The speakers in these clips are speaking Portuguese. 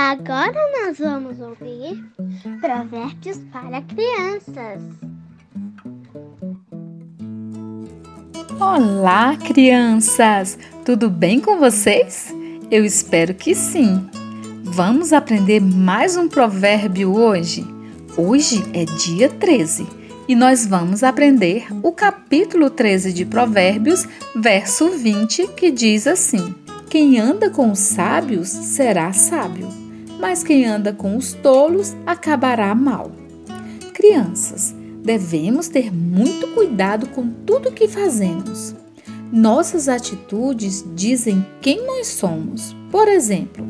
Agora nós vamos ouvir Provérbios para Crianças. Olá, crianças! Tudo bem com vocês? Eu espero que sim. Vamos aprender mais um provérbio hoje? Hoje é dia 13 e nós vamos aprender o capítulo 13 de Provérbios, verso 20, que diz assim: Quem anda com os sábios será sábio, mas quem anda com os tolos acabará mal. Crianças, devemos ter muito cuidado com tudo que fazemos. Nossas atitudes dizem quem nós somos. Por exemplo,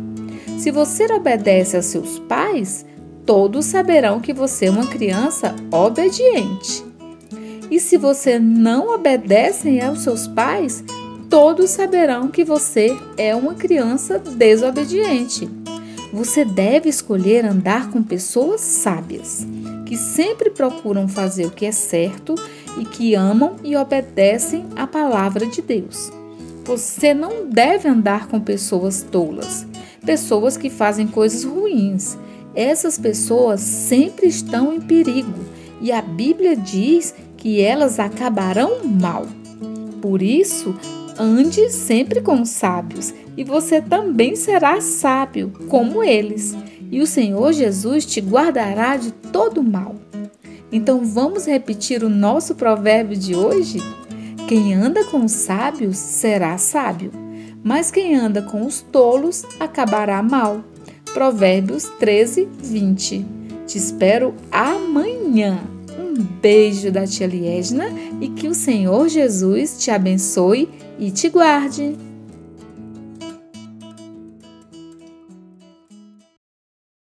se você obedece a seus pais, todos saberão que você é uma criança obediente. E se você não obedece aos seus pais, todos saberão que você é uma criança desobediente. Você deve escolher andar com pessoas sábias, que sempre procuram fazer o que é certo e que amam e obedecem à palavra de Deus. Você não deve andar com pessoas tolas, pessoas que fazem coisas ruins essas pessoas sempre estão em perigo e a Bíblia diz que elas acabarão mal. Por isso, ande sempre com os sábios e você também será sábio como eles, e o Senhor Jesus te guardará de todo mal. Então vamos repetir o nosso provérbio de hoje? Quem anda com os sábios será sábio, mas quem anda com os tolos acabará mal. Provérbios 13, 20. Te espero amanhã. Beijo da tia Liesna e que o Senhor Jesus te abençoe e te guarde.